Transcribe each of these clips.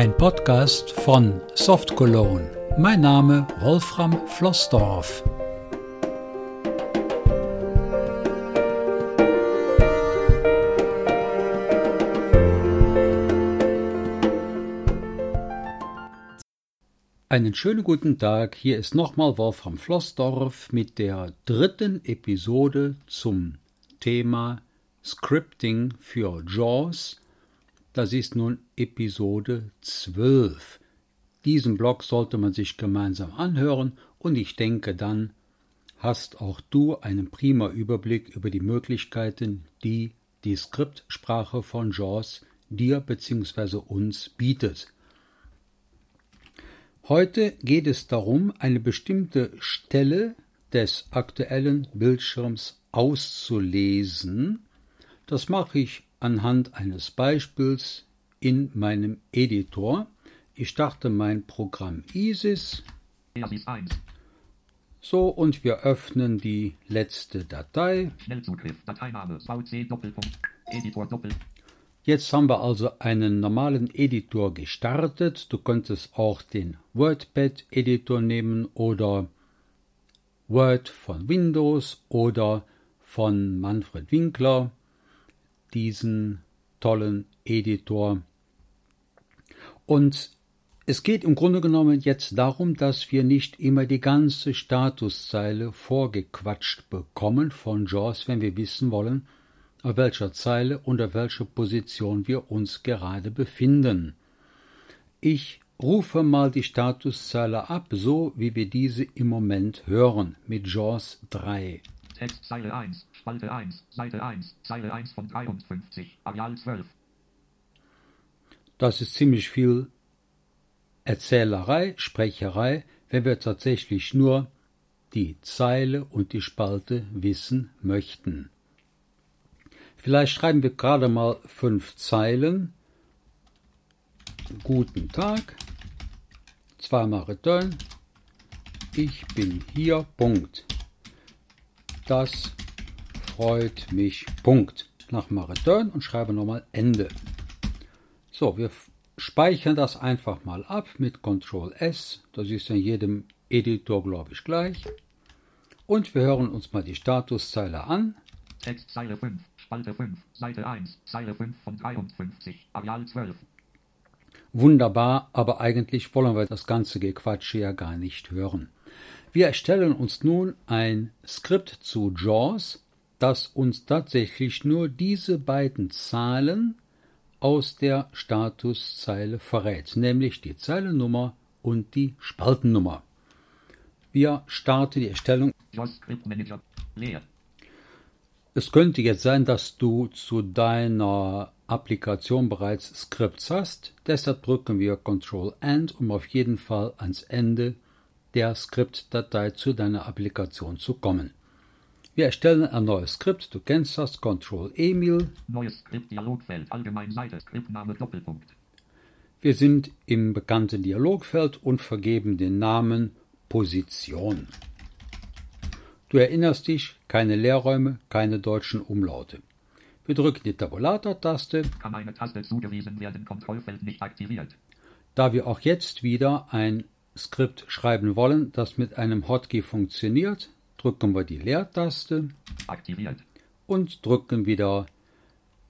Ein Podcast von Soft Cologne. Mein Name Wolfram Flossdorf. Einen schönen guten Tag, hier ist nochmal Wolfram Flossdorf mit der dritten Episode zum Thema Scripting für JAWS. Das ist nun Episode 12. Diesen Blog sollte man sich gemeinsam anhören und ich denke dann hast auch du einen prima Überblick über die Möglichkeiten, die die Skriptsprache von JAWS dir bzw. uns bietet. Heute geht es darum, eine bestimmte Stelle des aktuellen Bildschirms auszulesen. Das mache ich anhand eines Beispiels in meinem Editor. Ich starte mein Programm ISIS. So, und wir öffnen die letzte Datei. Dateiname, VC Doppelpunkt, Editor Doppelpunkt. Jetzt haben wir also einen normalen Editor gestartet. Du könntest auch den WordPad-Editor nehmen oder Word von Windows oder von Manfred Winkler, diesen tollen Editor. Und es geht im Grunde genommen jetzt darum, dass wir nicht immer die ganze Statuszeile vorgequatscht bekommen von JAWS, wenn wir wissen wollen, auf welcher Zeile und auf welcher Position wir uns gerade befinden. Ich rufe mal die Statuszeile ab, so wie wir diese im Moment hören, mit JAWS 3. Text Zeile 1, Spalte 1, Seite 1, Zeile 1 von 53, Areal 12. Das ist ziemlich viel Erzählerei, Sprecherei, wenn wir tatsächlich nur die Zeile und die Spalte wissen möchten. Vielleicht schreiben wir gerade mal fünf Zeilen. Guten Tag. Zweimal Return. Ich bin hier. Punkt. Das freut mich. Punkt. Nochmal Return und schreibe nochmal Ende. So, wir speichern das einfach mal ab mit Ctrl S. Das ist in jedem Editor, glaube ich, gleich. Und wir hören uns mal die Statuszeile an. Text Zeile 5, Spalte 5, Seite 1, Zeile 5 von 53, Areal 12. Wunderbar, aber eigentlich wollen wir das ganze Gequatsche ja gar nicht hören. Wir erstellen uns nun ein Skript zu JAWS, das uns tatsächlich nur diese beiden Zahlen aus der Statuszeile verrät, nämlich die Zeilennummer und die Spaltennummer. Wir starten die Erstellung. Es könnte jetzt sein, dass du zu deiner Applikation bereits Skripts hast. Deshalb drücken wir Ctrl End, um auf jeden Fall ans Ende der Skriptdatei zu deiner Applikation zu kommen. Wir erstellen ein neues Skript. Du kennst das. Ctrl Emil. Neues Skript Dialogfeld. Allgemein Seite. Skriptname Doppelpunkt. Wir sind im bekannten Dialogfeld und vergeben den Namen Position. Du erinnerst dich, keine Leerräume, keine deutschen Umlaute. Wir drücken die Tabulator-Taste. Kann eine Taste zugewiesen werden, Kontrollfeld nicht aktiviert. Da wir auch jetzt wieder ein Skript schreiben wollen, das mit einem Hotkey funktioniert, drücken wir die Leertaste. Aktiviert. Und drücken wieder,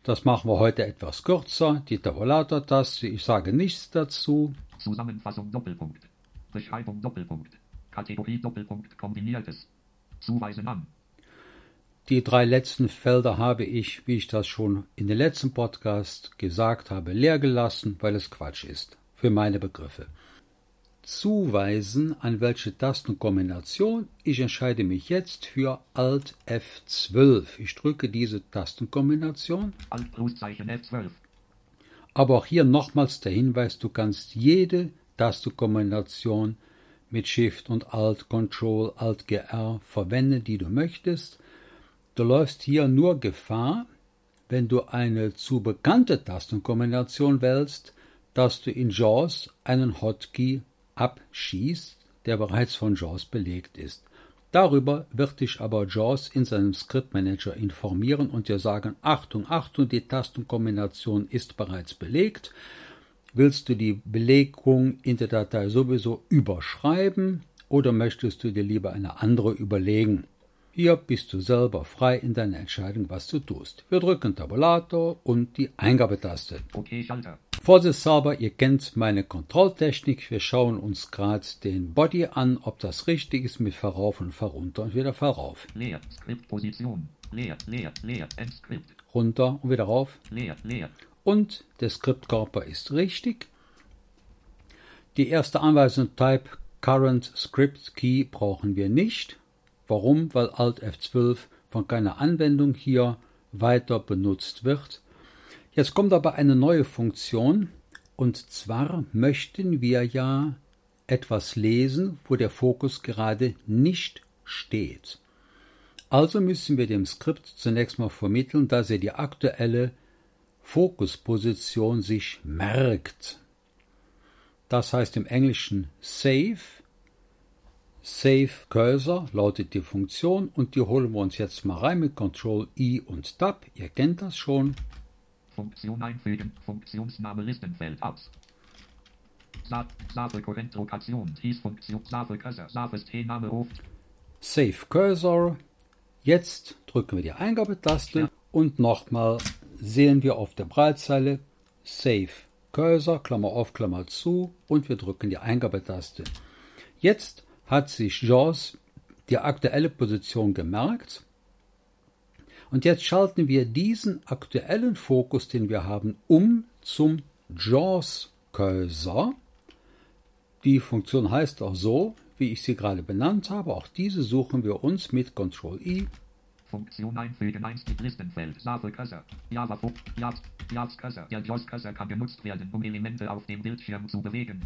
das machen wir heute etwas kürzer, die Tabulator-Taste. Ich sage nichts dazu. Zusammenfassung Doppelpunkt. Beschreibung Doppelpunkt. Kategorie Doppelpunkt. Kombiniertes. Zuweisen an. Die drei letzten Felder habe ich, wie ich das schon in den letzten Podcast gesagt habe, leer gelassen, weil es Quatsch ist. Für meine Begriffe. Zuweisen an welche Tastenkombination. Ich entscheide mich jetzt für Alt F12. Ich drücke diese Tastenkombination. Alt F12. Aber auch hier nochmals der Hinweis, du kannst jede Tastenkombination mit Shift und Alt, Control, Alt, GR verwenden, die du möchtest. Du läufst hier nur Gefahr, wenn du eine zu bekannte Tastenkombination wählst, dass du in JAWS einen Hotkey abschießt, der bereits von JAWS belegt ist. Darüber wird dich aber JAWS in seinem Scriptmanager informieren und dir sagen, Achtung, Achtung, die Tastenkombination ist bereits belegt Willst du die Belegung in der Datei sowieso überschreiben oder möchtest du dir lieber eine andere überlegen? Hier bist du selber frei in deiner Entscheidung, was du tust. Wir drücken Tabulator und die Eingabetaste. Okay, Schalter. Vorsichtshalber, ihr kennt meine Kontrolltechnik. Wir schauen uns gerade den Body an, ob das richtig ist mit Verrauf und Verrunter und wieder Verrauf. Leer. Skriptposition. Leer, leer, leer. Endskript. Runter und wieder rauf. Leer, leer. Und der Skriptkörper ist richtig. Die erste Anweisung Type Current Script Key brauchen wir nicht. Warum? Weil Alt F12 von keiner Anwendung hier weiter benutzt wird. Jetzt kommt aber eine neue Funktion und zwar möchten wir ja etwas lesen, wo der Fokus gerade nicht steht. Also müssen wir dem Skript zunächst mal vermitteln, dass er die aktuelle Fokusposition sich merkt. Das heißt im Englischen Save Save Cursor lautet die Funktion und die holen wir uns jetzt mal rein mit Ctrl I und Tab. Ihr kennt das schon. Funktion einfügen. Funktionsname Listenfeld aus. Save Korrentlokation. Funktion. Save Cursor. Save T-Name auf. Save Cursor. Jetzt drücken wir die Eingabetaste ja. und nochmal sehen wir auf der Breitzeile Save Cursor, Klammer auf, Klammer zu und wir drücken die Eingabetaste. Jetzt hat sich JAWS die aktuelle Position gemerkt. Und jetzt schalten wir diesen aktuellen Fokus, den wir haben, um zum JAWS-Cursor. Die Funktion heißt auch so, wie ich sie gerade benannt habe. Auch diese suchen wir uns mit Ctrl-I. Funktion einfügen, 1 Listenfeld, Save Cursor, Java, Java, Cursor. Der JAWS-Cursor kann genutzt werden, um Elemente auf dem Bildschirm zu bewegen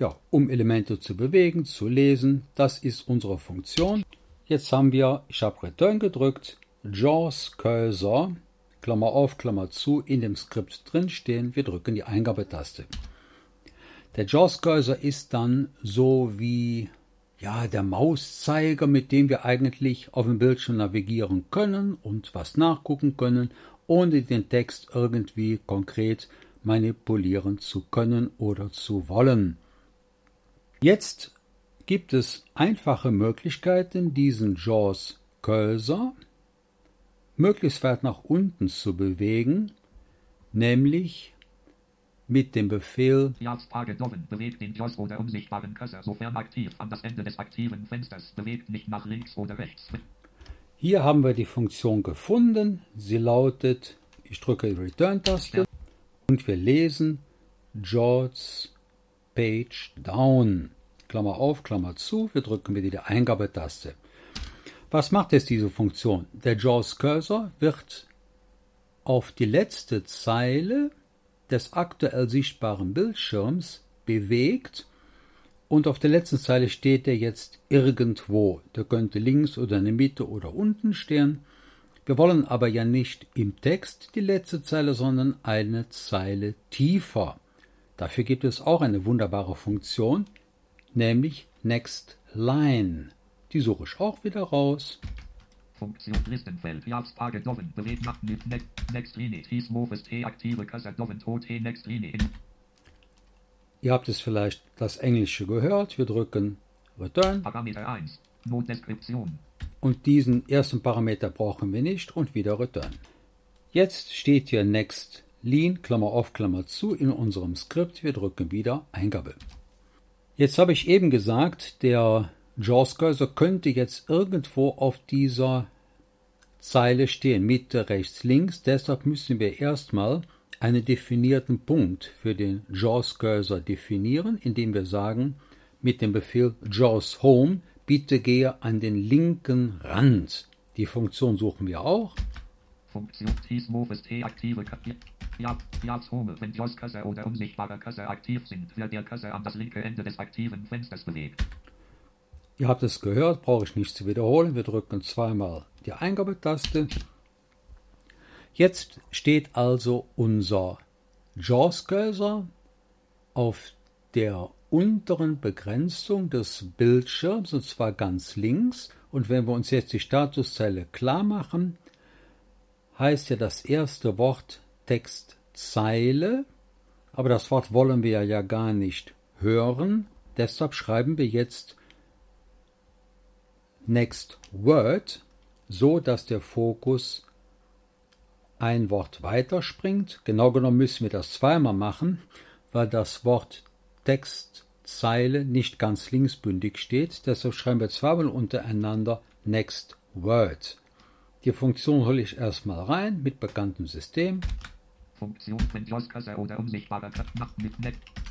ja, um Elemente zu bewegen, zu lesen. Das ist unsere Funktion. Jetzt haben wir, ich habe Return gedrückt, JAWS Cursor, Klammer auf, Klammer zu, in dem Skript drinstehen. Wir drücken die Eingabetaste. Der JAWS Cursor ist dann so wie ja, der Mauszeiger, mit dem wir eigentlich auf dem Bildschirm navigieren können und was nachgucken können, ohne den Text irgendwie konkret manipulieren zu können oder zu wollen. Jetzt gibt es einfache Möglichkeiten, diesen JAWS Cursor möglichst weit nach unten zu bewegen, nämlich mit dem Befehl bewegt den JAWS oder unsichtbaren Cursor, sofern aktiv, an das Ende des aktiven Fensters, bewegt nicht nach links oder rechts. Hier haben wir die Funktion gefunden. Sie lautet, ich drücke die Return-Taste und wir lesen JAWS Page Down. Klammer auf, Klammer zu. Wir drücken wieder die Eingabetaste. Was macht jetzt diese Funktion? Der JAWS Cursor wird auf die letzte Zeile des aktuell sichtbaren Bildschirms bewegt und auf der letzten Zeile steht er jetzt irgendwo. Der könnte links oder in der Mitte oder unten stehen. Wir wollen aber ja nicht im Text die letzte Zeile, sondern eine Zeile tiefer. Dafür gibt es auch eine wunderbare Funktion, nämlich Next Line. Die suche ich auch wieder raus. Funktion Listenfeld, Jahrestage Doven, bewegt nach Next Line, Hieß Mofes T, aktive Kasse Doven, Tod T, Next Line. Ihr habt es vielleicht das Englische gehört. Wir drücken Return. Parameter 1, Notdeskription. Und diesen ersten Parameter brauchen wir nicht und wieder Return. Jetzt steht hier Next Lean, Klammer auf, Klammer zu, in unserem Skript. Wir drücken wieder Eingabe. Jetzt habe ich eben gesagt, der JAWS Cursor könnte jetzt irgendwo auf dieser Zeile stehen, Mitte, rechts, links. Deshalb müssen wir erstmal einen definierten Punkt für den JAWS Cursor definieren, indem wir sagen, mit dem Befehl JAWS Home, bitte gehe an den linken Rand. Die Funktion suchen wir auch. Funktion T aktive ja, ja, Home, wenn JAWS Cursor oder unsichtbarer Cursor aktiv sind, wird der Cursor an das linke Ende des aktiven Fensters bewegt. Ihr habt es gehört, brauche ich nicht zu wiederholen. Wir drücken zweimal die Eingabetaste. Jetzt steht also unser JAWS Cursor auf der unteren Begrenzung des Bildschirms und zwar ganz links. Und wenn wir uns jetzt die Statuszeile klar machen, heißt ja das erste Wort Textzeile Aber das Wort wollen wir ja gar nicht hören. Deshalb schreiben wir jetzt Next Word, so dass der Fokus ein Wort weiterspringt. Genau genommen müssen wir das zweimal machen, weil das Wort Textzeile nicht ganz linksbündig steht. Deshalb schreiben wir zweimal untereinander Next Word. Die Funktion hole ich erstmal rein mit bekanntem System. Funktion, wenn Joskasse oder unsichtbarer Knopf mit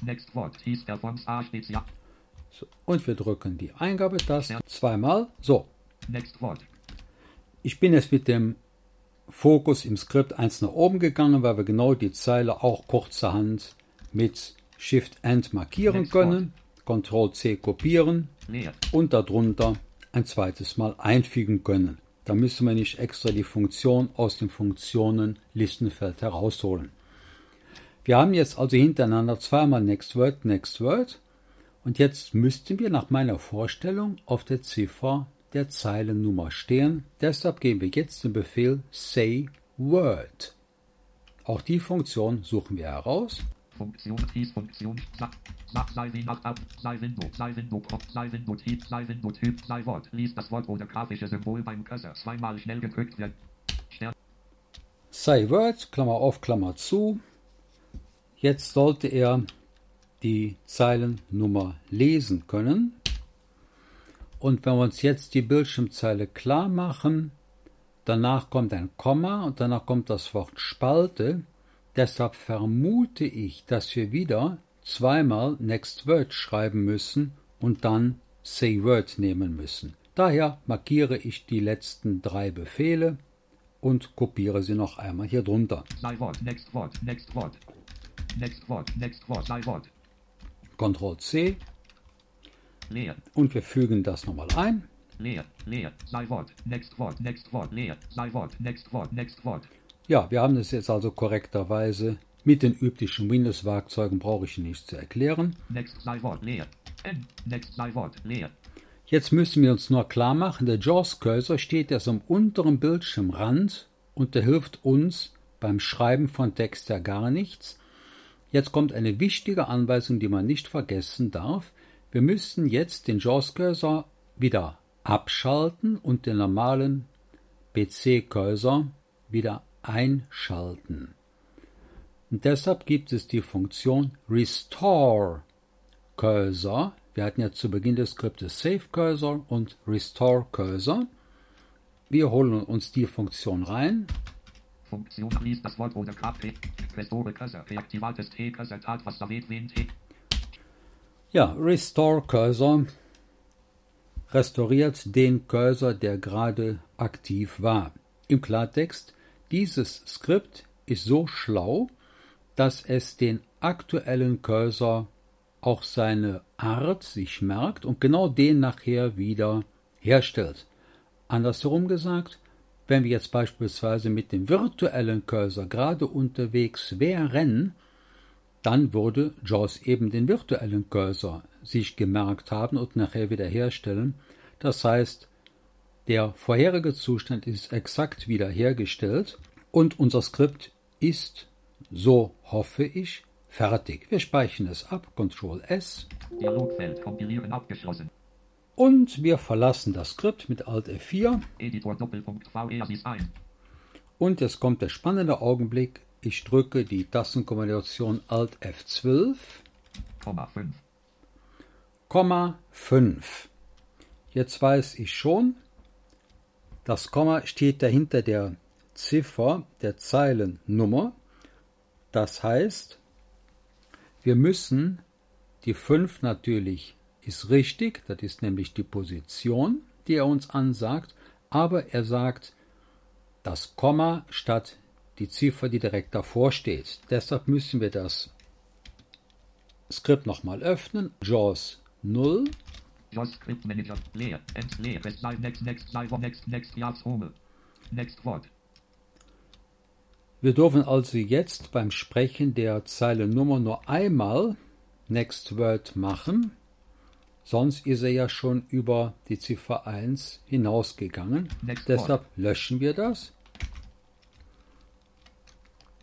Next, Wort, hieß der Forms A steht ja. So, und wir drücken die Eingabetaste zweimal. So. Ich bin jetzt mit dem Fokus im Skript eins nach oben gegangen, weil wir genau die Zeile auch kurzerhand mit Shift-End markieren Next können. Ctrl-C kopieren Leer. und darunter ein zweites Mal einfügen können. Da müssen wir nicht extra die Funktion aus dem Funktionen-Listenfeld herausholen. Wir haben jetzt also hintereinander zweimal Next Word, Next Word und jetzt müssten wir nach meiner Vorstellung auf der Ziffer der Zeilennummer stehen. Deshalb geben wir jetzt den Befehl Say Word. Auch die Funktion suchen wir heraus. Funktion, hieß Funktion, Sa- Sa- sei wie nach ab, sei Window, sei Window, Kopf, sei Window, Typ, sei Window, Typ, sei Wort, liest das Wort oder grafische Symbol beim Cursor zweimal schnell gedrückt wird. Stern, Say Word, Klammer auf, Klammer zu. Jetzt sollte er die Zeilennummer lesen können. Und wenn wir uns jetzt die Bildschirmzeile klar machen, danach kommt ein Komma und danach kommt das Wort Spalte. Deshalb vermute ich, dass wir wieder zweimal Next Word schreiben müssen und dann Say Word nehmen müssen. Daher markiere ich die letzten drei Befehle und kopiere sie noch einmal hier drunter. sei Wort, Next Wort, Next Wort. Next Wort, Next Wort, sei Wort. Ctrl C. Leer, und wir fügen das nochmal ein. leer, leer, sei Wort, Next Wort, Next Wort, leer, sei Wort, Next Wort, Next Wort. Ja, wir haben es jetzt also korrekterweise mit den üblichen Windows-Werkzeugen, brauche ich nicht zu erklären. Next sei Wort, leer. N, Next sei Wort, leer. Jetzt müssen wir uns nur klar machen, der JAWS-Cursor steht jetzt am unteren Bildschirmrand und der hilft uns beim Schreiben von Text ja gar nichts. Jetzt kommt eine wichtige Anweisung, die man nicht vergessen darf. Wir müssen jetzt den JAWS-Cursor wieder abschalten und den normalen PC-Cursor wieder einschalten. Und deshalb gibt es die Funktion Restore Cursor. Wir hatten ja zu Beginn des Skriptes Save Cursor und Restore Cursor. Wir holen uns die Funktion rein. Funktion das Wort oder KP. Restore Cursor, reaktivates T, Cursor tat, was da weht, wen T. Ja, Restore Cursor restauriert den Cursor, der gerade aktiv war. Im Klartext, dieses Skript ist so schlau, dass es den aktuellen Cursor auch seine Art sich merkt und genau den nachher wieder herstellt. Andersherum gesagt, wenn wir jetzt beispielsweise mit dem virtuellen Cursor gerade unterwegs wären, dann würde JAWS eben den virtuellen Cursor sich gemerkt haben und nachher wieder herstellen. Das heißt, der vorherige Zustand ist exakt wiederhergestellt und unser Skript ist, so hoffe ich, fertig. Wir speichern es ab, Ctrl S, Dialogfeld, kompilieren abgeschlossen. Und wir verlassen das Skript mit Alt F4 Editor Doppelpunkt V, sieht ein. und jetzt kommt der spannende Augenblick. Ich drücke die Tastenkombination Alt F12, Komma 5. Komma 5. Jetzt weiß ich schon, das Komma steht dahinter der Ziffer der Zeilennummer. Das heißt, wir müssen die 5 natürlich ist richtig, das ist nämlich die Position, die er uns ansagt, aber er sagt das Komma statt die Ziffer, die direkt davor steht. Deshalb müssen wir das Skript nochmal öffnen. JAWS 0 JAWS Script Manager, leer, end, leer, rest, live, next, next, live, next, next, Jahrs Home. Next Wort. Wir dürfen also jetzt beim Sprechen der Zeilennummer nur einmal Next Word machen, sonst ist er ja schon über die Ziffer 1 hinausgegangen. Next Deshalb löschen wir das.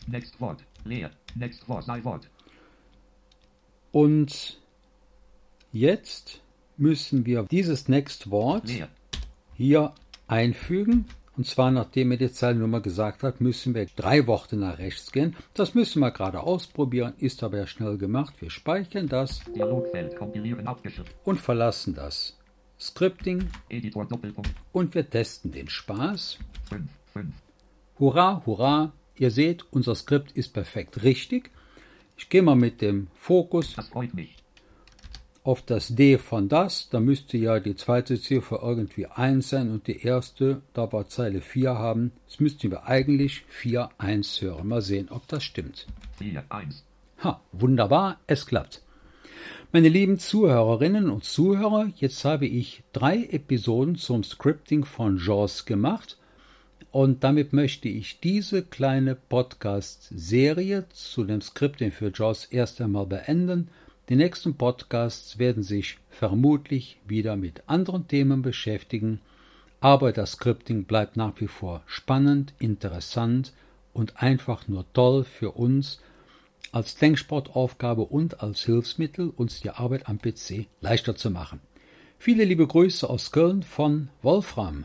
Next Wort, leer, next Wort. Und jetzt müssen wir dieses Next Wort hier einfügen. Und zwar, nachdem mir die Zeilennummer gesagt hat, müssen wir drei Worte nach rechts gehen. Das müssen wir gerade ausprobieren, ist aber ja schnell gemacht. Wir speichern das und verlassen das Scripting Editor und wir testen den Spaß. 5, 5. Hurra, hurra! Ihr seht, unser Skript ist perfekt richtig. Ich gehe mal mit dem Fokus Das freut mich. Auf das D von das. Da müsste ja die zweite Ziffer irgendwie 1 sein und die erste, da wir Zeile 4 haben. Jetzt müssten wir eigentlich 4, 1 hören. Mal sehen, ob das stimmt. 4, 1. Ha, wunderbar, es klappt. Meine lieben Zuhörerinnen und Zuhörer, jetzt habe ich drei Episoden zum Scripting von JAWS gemacht und damit möchte ich diese kleine Podcast-Serie zu dem Scripting für JAWS erst einmal beenden. Die nächsten Podcasts werden sich vermutlich wieder mit anderen Themen beschäftigen, aber das Scripting bleibt nach wie vor spannend, interessant und einfach nur toll für uns, als Denksportaufgabe und als Hilfsmittel, uns die Arbeit am PC leichter zu machen. Viele liebe Grüße aus Köln von Wolfram.